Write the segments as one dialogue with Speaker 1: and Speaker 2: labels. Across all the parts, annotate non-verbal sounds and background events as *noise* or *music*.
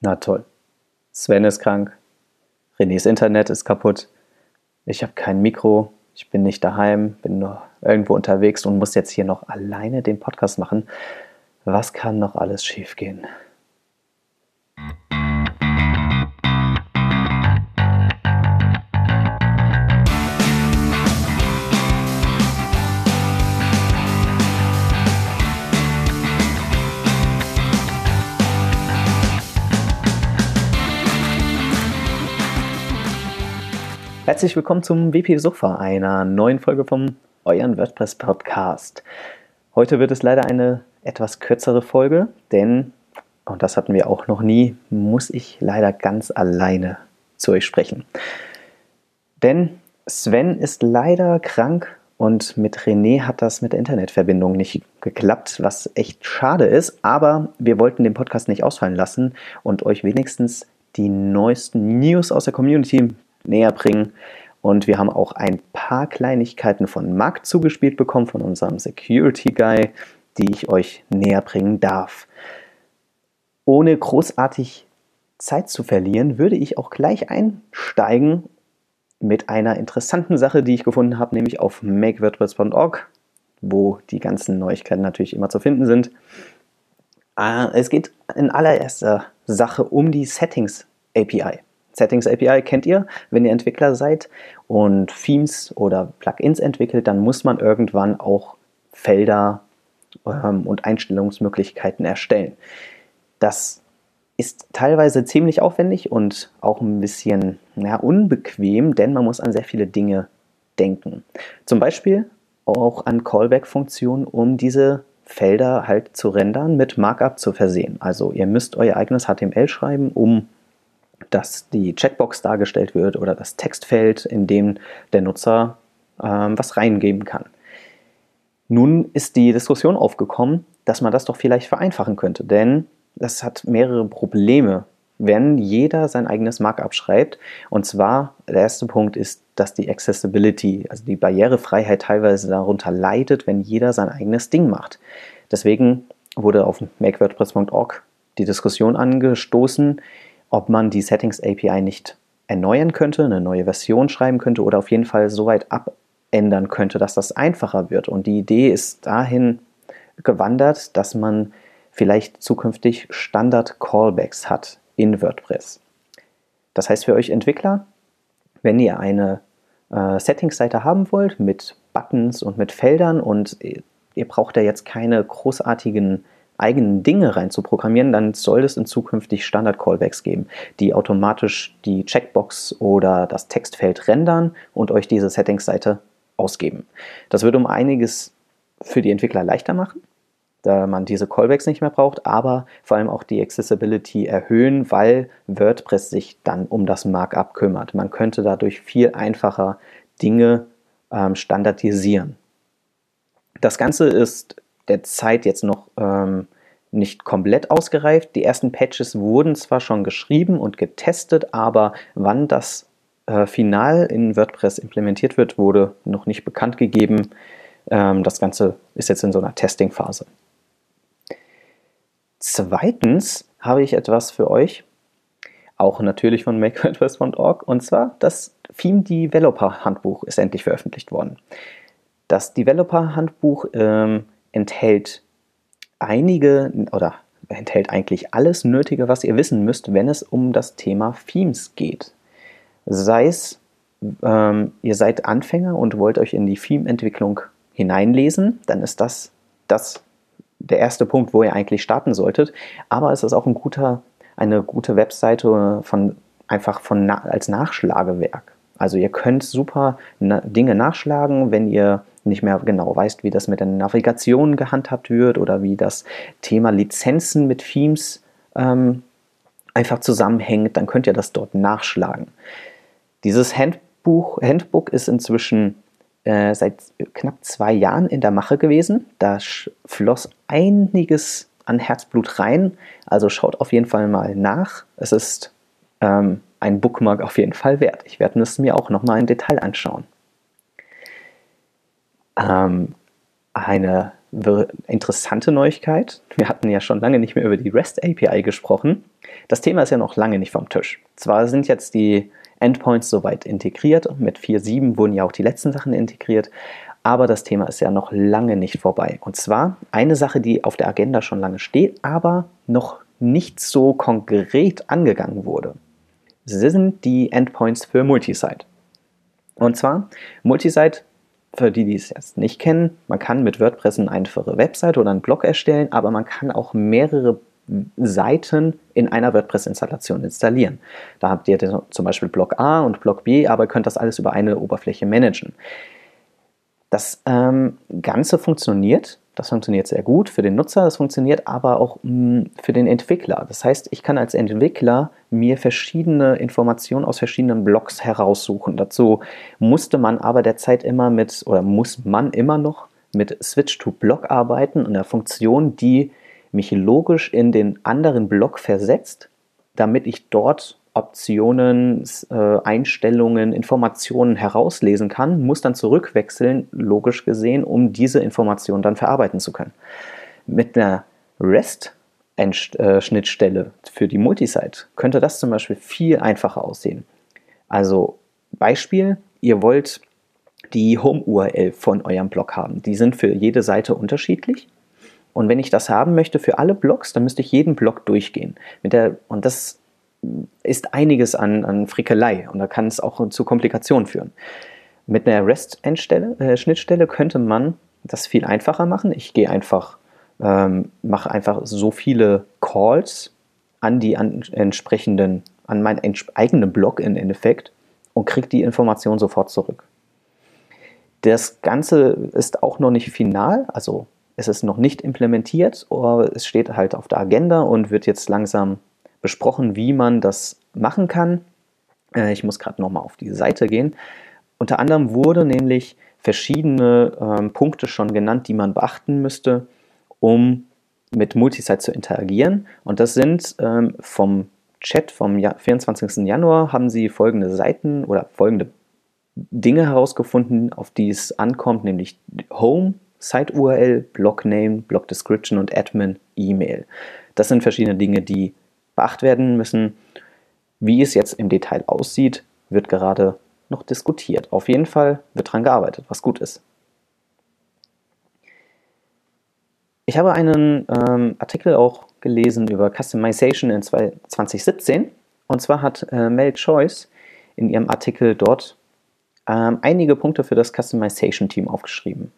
Speaker 1: Na toll. Sven ist krank. Renés Internet ist kaputt. Ich habe kein Mikro. Ich bin nicht daheim, bin nur irgendwo unterwegs und muss jetzt hier noch alleine den Podcast machen. Was kann noch alles schiefgehen? Herzlich willkommen zum WP Sofa, einer neuen Folge vom Euren WordPress Podcast. Heute wird es leider eine etwas kürzere Folge, denn, und das hatten wir auch noch nie, muss ich leider ganz alleine zu euch sprechen. Denn Sven ist leider krank und mit René hat das mit der Internetverbindung nicht geklappt, was echt schade ist. Aber wir wollten den Podcast nicht ausfallen lassen und euch wenigstens die neuesten News aus der Community näher bringen. Und wir haben auch ein paar Kleinigkeiten von Marc zugespielt bekommen, von unserem Security Guy, die ich euch näher bringen darf. Ohne großartig Zeit zu verlieren, würde ich auch gleich einsteigen mit einer interessanten Sache, die ich gefunden habe, nämlich auf makewordpress.org, wo die ganzen Neuigkeiten natürlich immer zu finden sind. Ah, es geht in allererster Sache um die Settings API. Settings API kennt ihr, wenn ihr Entwickler seid und Themes oder Plugins entwickelt, dann muss man irgendwann auch Felder ähm, und Einstellungsmöglichkeiten erstellen. Das ist teilweise ziemlich aufwendig und auch ein bisschen ja, unbequem, denn man muss an sehr viele Dinge denken. Zum Beispiel auch an Callback-Funktionen, um diese Felder halt zu rendern, mit Markup zu versehen. Also ihr müsst euer eigenes HTML schreiben, um dass die Checkbox dargestellt wird oder das Textfeld, in dem der Nutzer ähm, was reingeben kann. Nun ist die Diskussion aufgekommen, dass man das doch vielleicht vereinfachen könnte, denn das hat mehrere Probleme, wenn jeder sein eigenes Markup schreibt. Und zwar, der erste Punkt ist, dass die Accessibility, also die Barrierefreiheit teilweise darunter leidet, wenn jeder sein eigenes Ding macht. Deswegen wurde auf makewordpress.org die Diskussion angestoßen, ob man die Settings API nicht erneuern könnte, eine neue Version schreiben könnte oder auf jeden Fall so weit abändern könnte, dass das einfacher wird. Und die Idee ist dahin gewandert, dass man vielleicht zukünftig Standard-Callbacks hat in WordPress. Das heißt für euch Entwickler, wenn ihr eine äh, Settings-Seite haben wollt mit Buttons und mit Feldern und ihr braucht da jetzt keine großartigen eigenen Dinge rein zu programmieren, dann soll es in zukünftig Standard-Callbacks geben, die automatisch die Checkbox oder das Textfeld rendern und euch diese Settings-Seite ausgeben. Das wird um einiges für die Entwickler leichter machen, da man diese Callbacks nicht mehr braucht, aber vor allem auch die Accessibility erhöhen, weil WordPress sich dann um das Markup kümmert. Man könnte dadurch viel einfacher Dinge ähm, standardisieren. Das Ganze ist der Zeit jetzt noch ähm, nicht komplett ausgereift. Die ersten Patches wurden zwar schon geschrieben und getestet, aber wann das äh, final in WordPress implementiert wird, wurde noch nicht bekannt gegeben. Ähm, das Ganze ist jetzt in so einer Testing-Phase. Zweitens habe ich etwas für euch, auch natürlich von MakeWordPress.org, und zwar das Theme Developer Handbuch ist endlich veröffentlicht worden. Das Developer Handbuch ähm, enthält einige oder enthält eigentlich alles Nötige, was ihr wissen müsst, wenn es um das Thema Themes geht. Sei es, ähm, ihr seid Anfänger und wollt euch in die Theme-Entwicklung hineinlesen, dann ist das, das der erste Punkt, wo ihr eigentlich starten solltet. Aber es ist auch ein guter, eine gute Webseite von, einfach von, als Nachschlagewerk. Also ihr könnt super Dinge nachschlagen, wenn ihr nicht mehr genau weißt, wie das mit der Navigation gehandhabt wird oder wie das Thema Lizenzen mit Themes ähm, einfach zusammenhängt, dann könnt ihr das dort nachschlagen. Dieses Handbuch, Handbook ist inzwischen äh, seit knapp zwei Jahren in der Mache gewesen. Da floss einiges an Herzblut rein. Also schaut auf jeden Fall mal nach. Es ist ähm, ein Bookmark auf jeden Fall wert. Ich werde es mir auch nochmal im Detail anschauen. Ähm, eine interessante Neuigkeit. Wir hatten ja schon lange nicht mehr über die REST API gesprochen. Das Thema ist ja noch lange nicht vom Tisch. Zwar sind jetzt die Endpoints soweit integriert, mit 4.7 wurden ja auch die letzten Sachen integriert, aber das Thema ist ja noch lange nicht vorbei. Und zwar eine Sache, die auf der Agenda schon lange steht, aber noch nicht so konkret angegangen wurde. Sind die Endpoints für Multisite. Und zwar, Multisite, für die, die es jetzt nicht kennen, man kann mit WordPress eine einfache Website oder einen Blog erstellen, aber man kann auch mehrere Seiten in einer WordPress-Installation installieren. Da habt ihr zum Beispiel Block A und Block B, aber könnt das alles über eine Oberfläche managen. Das ähm, Ganze funktioniert, das funktioniert sehr gut für den Nutzer, das funktioniert aber auch mh, mm, für den Entwickler. Das heißt, ich kann als Entwickler mir verschiedene Informationen aus verschiedenen Blogs heraussuchen. Dazu musste man aber derzeit immer mit, oder muss man immer noch mit Switch to Block arbeiten, einer Funktion, die mich logisch in den anderen Block versetzt, damit ich dort Optionen, äh, Einstellungen, Informationen herauslesen kann, muss dann zurückwechseln, logisch gesehen, um diese Informationen dann verarbeiten zu können. Mit einer REST-Schnittstelle äh, für die Multisite könnte das zum Beispiel viel einfacher aussehen. Also Beispiel, ihr wollt die Home-URL von eurem Blog haben. Die sind für jede Seite unterschiedlich. Und wenn ich das haben möchte für alle Blogs, dann müsste ich jeden Blog durchgehen. Mit der, und das ist einiges an, an Frickelei und da kann es auch zu Komplikationen führen. Mit einer REST-Schnittstelle äh, könnte man das viel einfacher machen. Ich gehe einfach, ähm, mache einfach so viele Calls an die an entsprechenden, an meinen eigenen Blog im Endeffekt und kriege die Information sofort zurück. Das Ganze ist auch noch nicht final, also es ist noch nicht implementiert, aber es steht halt auf der Agenda und wird jetzt langsam besprochen, wie man das machen kann. Äh, ich muss gerade nochmal auf die Seite gehen. Unter anderem wurde nämlich verschiedene ähm, Punkte schon genannt, die man beachten müsste, um mit Multisite zu interagieren. Und das sind ähm, vom Chat vom 24. Januar haben sie folgende Seiten oder folgende Dinge herausgefunden, auf die es ankommt, nämlich Home, Site-URL, Block-Name, Block-Description und Admin-E-Mail. Das sind verschiedene Dinge, die beachtet werden müssen. Wie es jetzt im Detail aussieht, wird gerade noch diskutiert. Auf jeden Fall wird daran gearbeitet, was gut ist. Ich habe einen ähm, Artikel auch gelesen über Customization in 2017. Und zwar hat äh, Mel Choice in ihrem Artikel dort ähm, einige Punkte für das Customization Team aufgeschrieben.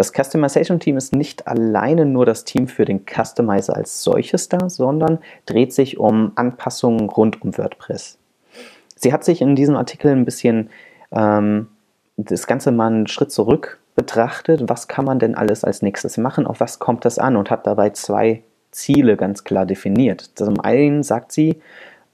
Speaker 1: Das Customization Team ist nicht alleine nur das Team für den Customizer als solches da, sondern dreht sich um Anpassungen rund um WordPress. Sie hat sich in diesem Artikel ein bisschen ähm, das Ganze mal einen Schritt zurück betrachtet. Was kann man denn alles als nächstes machen? Auf was kommt das an? Und hat dabei zwei Ziele ganz klar definiert. Zum einen sagt sie,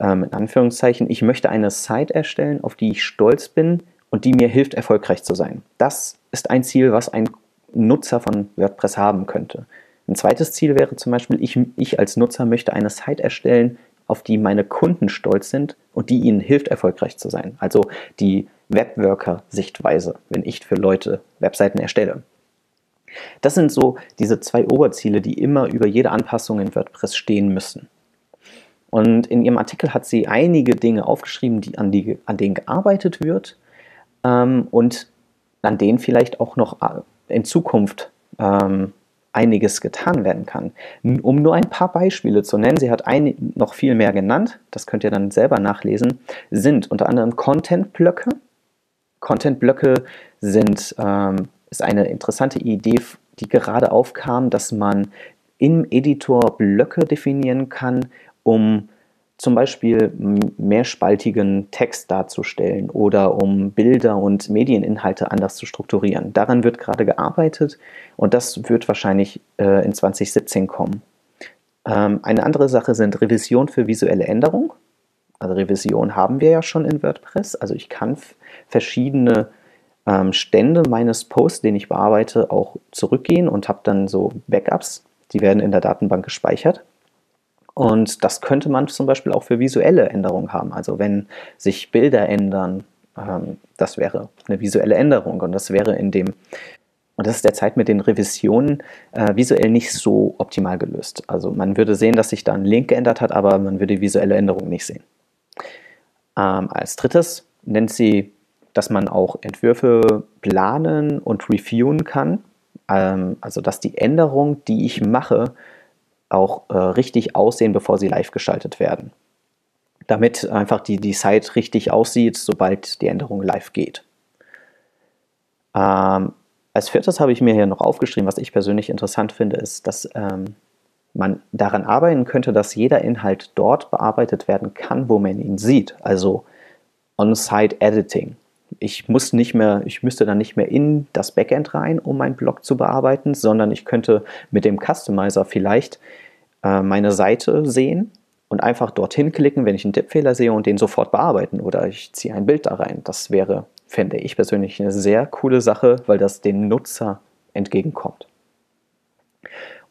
Speaker 1: ähm, in Anführungszeichen, ich möchte eine Site erstellen, auf die ich stolz bin und die mir hilft, erfolgreich zu sein. Das ist ein Ziel, was ein Nutzer von WordPress haben könnte. Ein zweites Ziel wäre zum Beispiel, ich, ich als Nutzer möchte eine Site erstellen, auf die meine Kunden stolz sind und die ihnen hilft, erfolgreich zu sein. Also die Webworker-Sichtweise, wenn ich für Leute Webseiten erstelle. Das sind so diese zwei Oberziele, die immer über jede Anpassung in WordPress stehen müssen. Und in ihrem Artikel hat sie einige Dinge aufgeschrieben, die an, die, an denen gearbeitet wird ähm, und an denen vielleicht auch noch in Zukunft ähm, einiges getan werden kann. Um nur ein paar Beispiele zu nennen, sie hat ein, noch viel mehr genannt, das könnt ihr dann selber nachlesen, sind unter anderem Content-Blöcke. Content-Blöcke sind, ähm, ist eine interessante Idee, die gerade aufkam, dass man im Editor Blöcke definieren kann, um zum Beispiel mehrspaltigen Text darzustellen oder um Bilder und Medieninhalte anders zu strukturieren. Daran wird gerade gearbeitet und das wird wahrscheinlich äh, in 2017 kommen. Ähm, eine andere Sache sind Revision für visuelle Änderung. Also Revision haben wir ja schon in WordPress. Also ich kann verschiedene ähm, Stände meines Posts, den ich bearbeite, auch zurückgehen und habe dann so Backups. Die werden in der Datenbank gespeichert. Und das könnte man zum Beispiel auch für visuelle Änderungen haben. Also wenn sich Bilder ändern, ähm, das wäre eine visuelle Änderung und das wäre in dem und das ist derzeit mit den Revisionen äh, visuell nicht so optimal gelöst. Also man würde sehen, dass sich da ein Link geändert hat, aber man würde visuelle Änderungen nicht sehen. Ähm, als drittes nennt sie, dass man auch Entwürfe planen und reviewen kann. Ähm, also dass die Änderungen, die ich mache, auch äh, richtig aussehen, bevor sie live geschaltet werden. Damit einfach die, die Site richtig aussieht, sobald die Änderung live geht. Ähm, als viertes habe ich mir hier noch aufgeschrieben, was ich persönlich interessant finde, ist, dass ähm, man daran arbeiten könnte, dass jeder Inhalt dort bearbeitet werden kann, wo man ihn sieht. Also On-Site Editing. Ich muss nicht mehr, ich müsste dann nicht mehr in das Backend rein, um meinen Blog zu bearbeiten, sondern ich könnte mit dem Customizer vielleicht äh, meine Seite sehen und einfach dorthin klicken, wenn ich einen Tippfehler sehe und den sofort bearbeiten oder ich ziehe ein Bild da rein. Das wäre fände ich persönlich eine sehr coole Sache, weil das dem Nutzer entgegenkommt.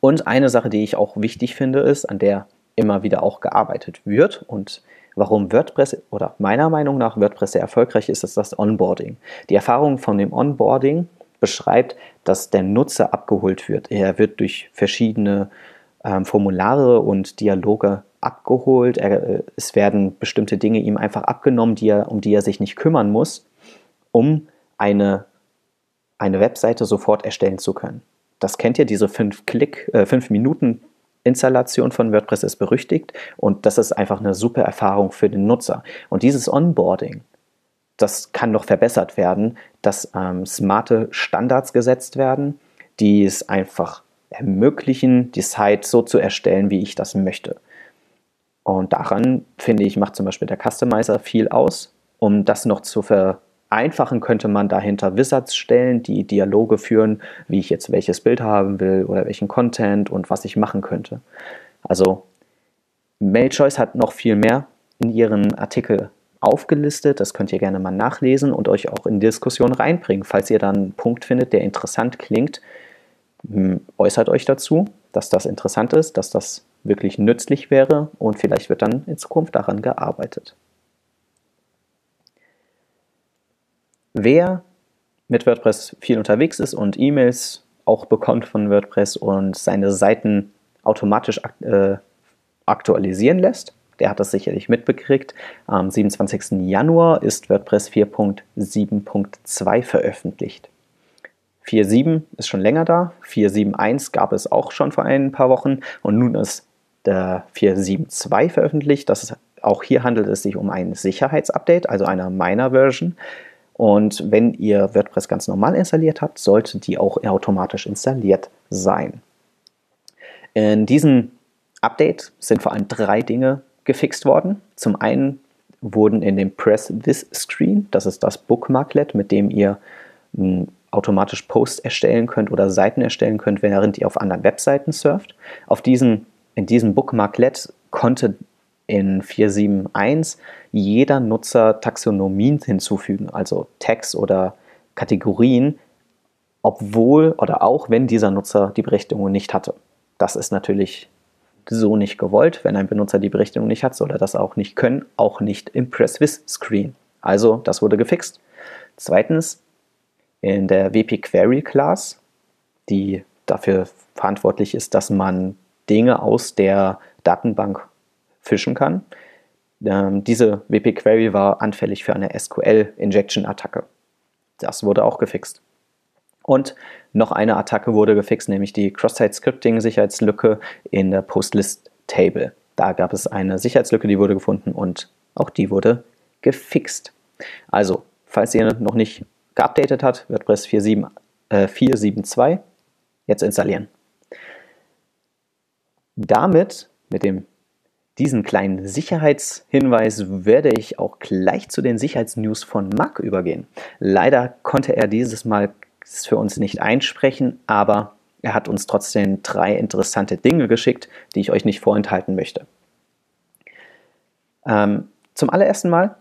Speaker 1: Und eine Sache, die ich auch wichtig finde, ist, an der immer wieder auch gearbeitet wird und warum WordPress oder meiner Meinung nach WordPress sehr erfolgreich ist, ist das Onboarding. Die Erfahrung von dem Onboarding beschreibt, dass der Nutzer abgeholt wird. Er wird durch verschiedene Formulare und Dialoge abgeholt. Er, äh, es werden bestimmte Dinge ihm einfach abgenommen, die er, um die er sich nicht kümmern muss um eine, eine Webseite sofort erstellen zu können. Das kennt ihr, diese 5 Klick, äh, 5 Minuten Installation von WordPress ist berüchtigt und das ist einfach eine super Erfahrung für den Nutzer. Und dieses Onboarding, das kann noch verbessert werden, dass ähm, smarte Standards gesetzt werden, die es einfach ermöglichen, die Site so zu erstellen, wie ich das möchte. Und daran, finde ich, macht zum Beispiel der Customizer viel aus, um das noch zu ver Einfachen könnte man dahinter Wizards stellen, die Dialoge führen, wie ich jetzt welches Bild haben will oder welchen Content und was ich machen könnte. Also MailChoice hat noch viel mehr in ihren Artikel aufgelistet. Das könnt ihr gerne mal nachlesen und euch auch in Diskussion reinbringen. Falls ihr dann einen Punkt findet, der interessant klingt, äußert euch dazu, dass das interessant ist, dass das wirklich nützlich wäre und vielleicht wird dann in Zukunft daran gearbeitet. Wer mit WordPress viel unterwegs ist und E-Mails auch bekommt von WordPress und seine Seiten automatisch äh, aktualisieren lässt, der hat das sicherlich mitbekriegt. Am 27. Januar ist WordPress 4.7.2 veröffentlicht. 4.7 ist schon länger da, 4.7.1 gab es auch schon vor ein paar Wochen und nun ist der 4.7.2 veröffentlicht. Das ist, auch hier handelt es sich um ein Sicherheitsupdate, also einer Minor-Version. Und wenn ihr WordPress ganz normal installiert habt, sollte die auch automatisch installiert sein. In diesem Update sind vor allem drei Dinge gefixt worden. Zum einen wurden in dem Press This Screen, das ist das Bookmarklet, mit dem ihr hm, automatisch Posts erstellen könnt oder Seiten erstellen könnt, während ihr auf anderen Webseiten surft. Auf diesen, in diesem Bookmarklet konnte in 4.7.1 jeder Nutzer Taxonomien hinzufügen, also Tags oder Kategorien, obwohl oder auch wenn dieser Nutzer die Berechtigung nicht hatte. Das ist natürlich so nicht gewollt. Wenn ein Benutzer die Berechtigung nicht hat, soll er das auch nicht können, auch nicht im Press With Screen. Also, das wurde gefixt. Zweitens, in der WP Query Class, die dafür verantwortlich ist, dass man Dinge aus der Datenbank fischen kann. Ähm, diese WP Query war anfällig für eine SQL-Injection-Attacke. Das wurde auch gefixt. Und noch eine Attacke wurde gefixt, nämlich die Cross-Site-Scripting-Sicherheitslücke in der Post-List-Table. Da gab es eine Sicherheitslücke, die wurde gefunden und auch die wurde gefixt. Also, falls ihr noch nicht geupdatet habt, WordPress 4.7, äh, 4.7.2 jetzt installieren. Damit, mit dem diesen kleinen Sicherheitshinweis werde ich auch gleich zu den Sicherheitsnews von Marc übergehen. Leider konnte er dieses Mal für uns nicht einsprechen, aber er hat uns trotzdem drei interessante Dinge geschickt, die ich euch nicht vorenthalten möchte. Ähm, zum allerersten Mal,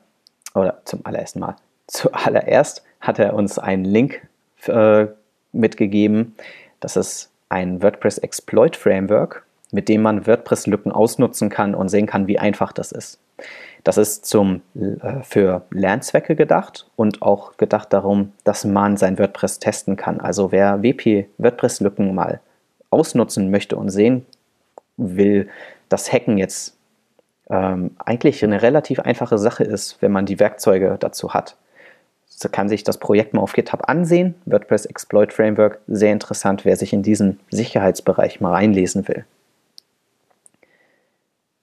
Speaker 1: oder zum allerersten Mal, *laughs* zuallererst hat er uns einen Link äh, mitgegeben. Das ist ein WordPress Exploit Framework mit dem man WordPress-Lücken ausnutzen kann und sehen kann, wie einfach das ist. Das ist zum, äh, für Lernzwecke gedacht und auch gedacht darum, dass man sein WordPress testen kann. Also wer WP WordPress-Lücken mal ausnutzen möchte und sehen will, dass Hacken jetzt ähm, eigentlich eine relativ einfache Sache ist, wenn man die Werkzeuge dazu hat. So kann sich das Projekt mal auf GitHub ansehen. WordPress Exploit Framework, sehr interessant, wer sich in diesen Sicherheitsbereich mal reinlesen will.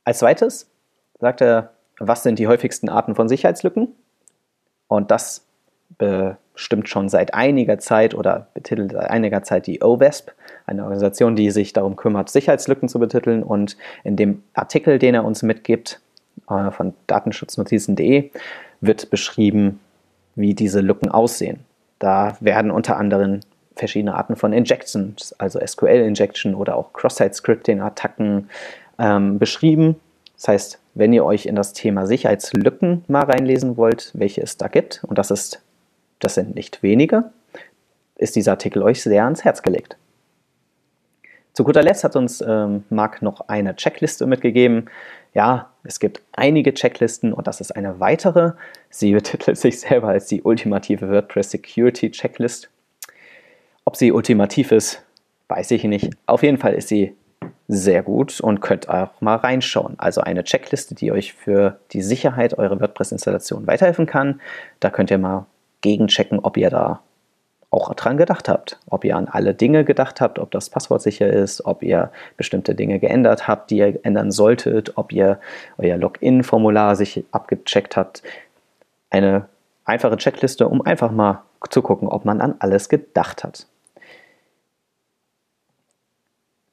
Speaker 1: Als zweites sagt er, was sind die häufigsten Arten von Sicherheitslücken? Und das bestimmt schon seit einiger Zeit oder betitelt seit einiger Zeit die OWASP, eine Organisation, die sich darum kümmert, Sicherheitslücken zu betiteln. Und in dem Artikel, den er uns mitgibt, äh, von datenschutznotizen.de, wird beschrieben, wie diese Lücken aussehen. Da werden unter anderem verschiedene Arten von Injections, also SQL-Injection oder auch Cross-Site-Scripting-Attacken ähm, beschrieben. Das heißt, wenn ihr euch in das Thema Sicherheitslücken mal reinlesen wollt, welche es da gibt, und das ist, das sind nicht wenige, ist dieser Artikel euch sehr ans Herz gelegt. Zu guter Letzt hat uns ähm, Marc noch eine Checkliste mitgegeben. Ja, es gibt einige Checklisten und das ist eine weitere. Sie betitelt sich selber als die ultimative WordPress Security Checklist. Ob sie ultimativ ist, weiß ich nicht. Auf jeden Fall ist sie sehr gut und könnt auch mal reinschauen. Also eine Checkliste, die euch für die Sicherheit eurer WordPress-Installation weiterhelfen kann. Da könnt ihr mal gegenchecken, ob ihr da auch dran gedacht habt. Ob ihr an alle Dinge gedacht habt, ob das Passwort sicher ist, ob ihr bestimmte Dinge geändert habt, die ihr ändern solltet, ob ihr euer Login-Formular sich abgecheckt habt. Eine einfache Checkliste, um einfach mal zu gucken, ob man an alles gedacht hat.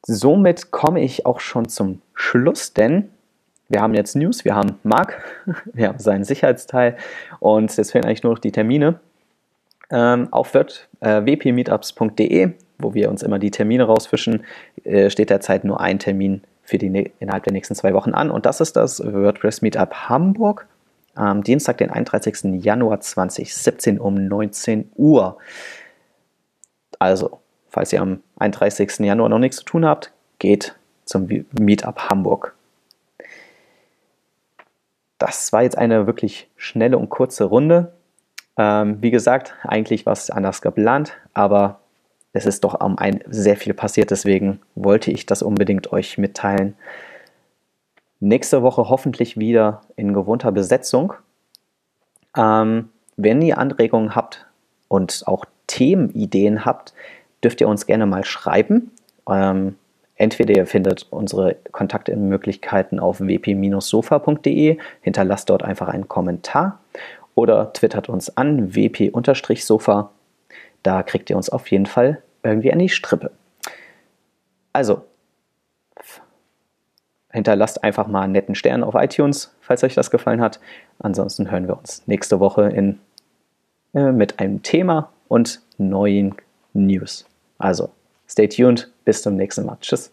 Speaker 1: Somit komme ich auch schon zum Schluss, denn wir haben jetzt News, wir haben Marc, *laughs* wir haben seinen Sicherheitsteil und jetzt fehlen eigentlich nur noch die Termine auf wird, äh, wpmeetups.de, wo wir uns immer die Termine rausfischen, äh, steht derzeit nur ein Termin für die innerhalb der nächsten zwei Wochen an und das ist das WordPress Meetup Hamburg am Dienstag, den 31. Januar 2017 um 19 Uhr. Also, falls ihr am 31. Januar noch nichts zu tun habt, geht zum Meetup Hamburg. Das war jetzt eine wirklich schnelle und kurze Runde. Ähm, wie gesagt, eigentlich war es anders geplant, aber es ist doch um ein sehr viel passiert, deswegen wollte ich das unbedingt euch mitteilen. Nächste Woche hoffentlich wieder in gewohnter Besetzung. Ähm, wenn ihr Anregungen habt und auch Themenideen habt, dürft ihr uns gerne mal schreiben. Ähm, entweder ihr findet unsere Kontaktmöglichkeiten auf wp-sofa.de, hinterlasst dort einfach einen Kommentar oder twittert uns an wp-sofa. Da kriegt ihr uns auf jeden Fall irgendwie an die Strippe. Also, hinterlasst einfach mal einen netten Stern auf iTunes, falls euch das gefallen hat. Ansonsten hören wir uns nächste Woche in, äh, mit einem Thema und neuen News. Also, stay tuned. Bis zum nächsten Mal. Tschüss.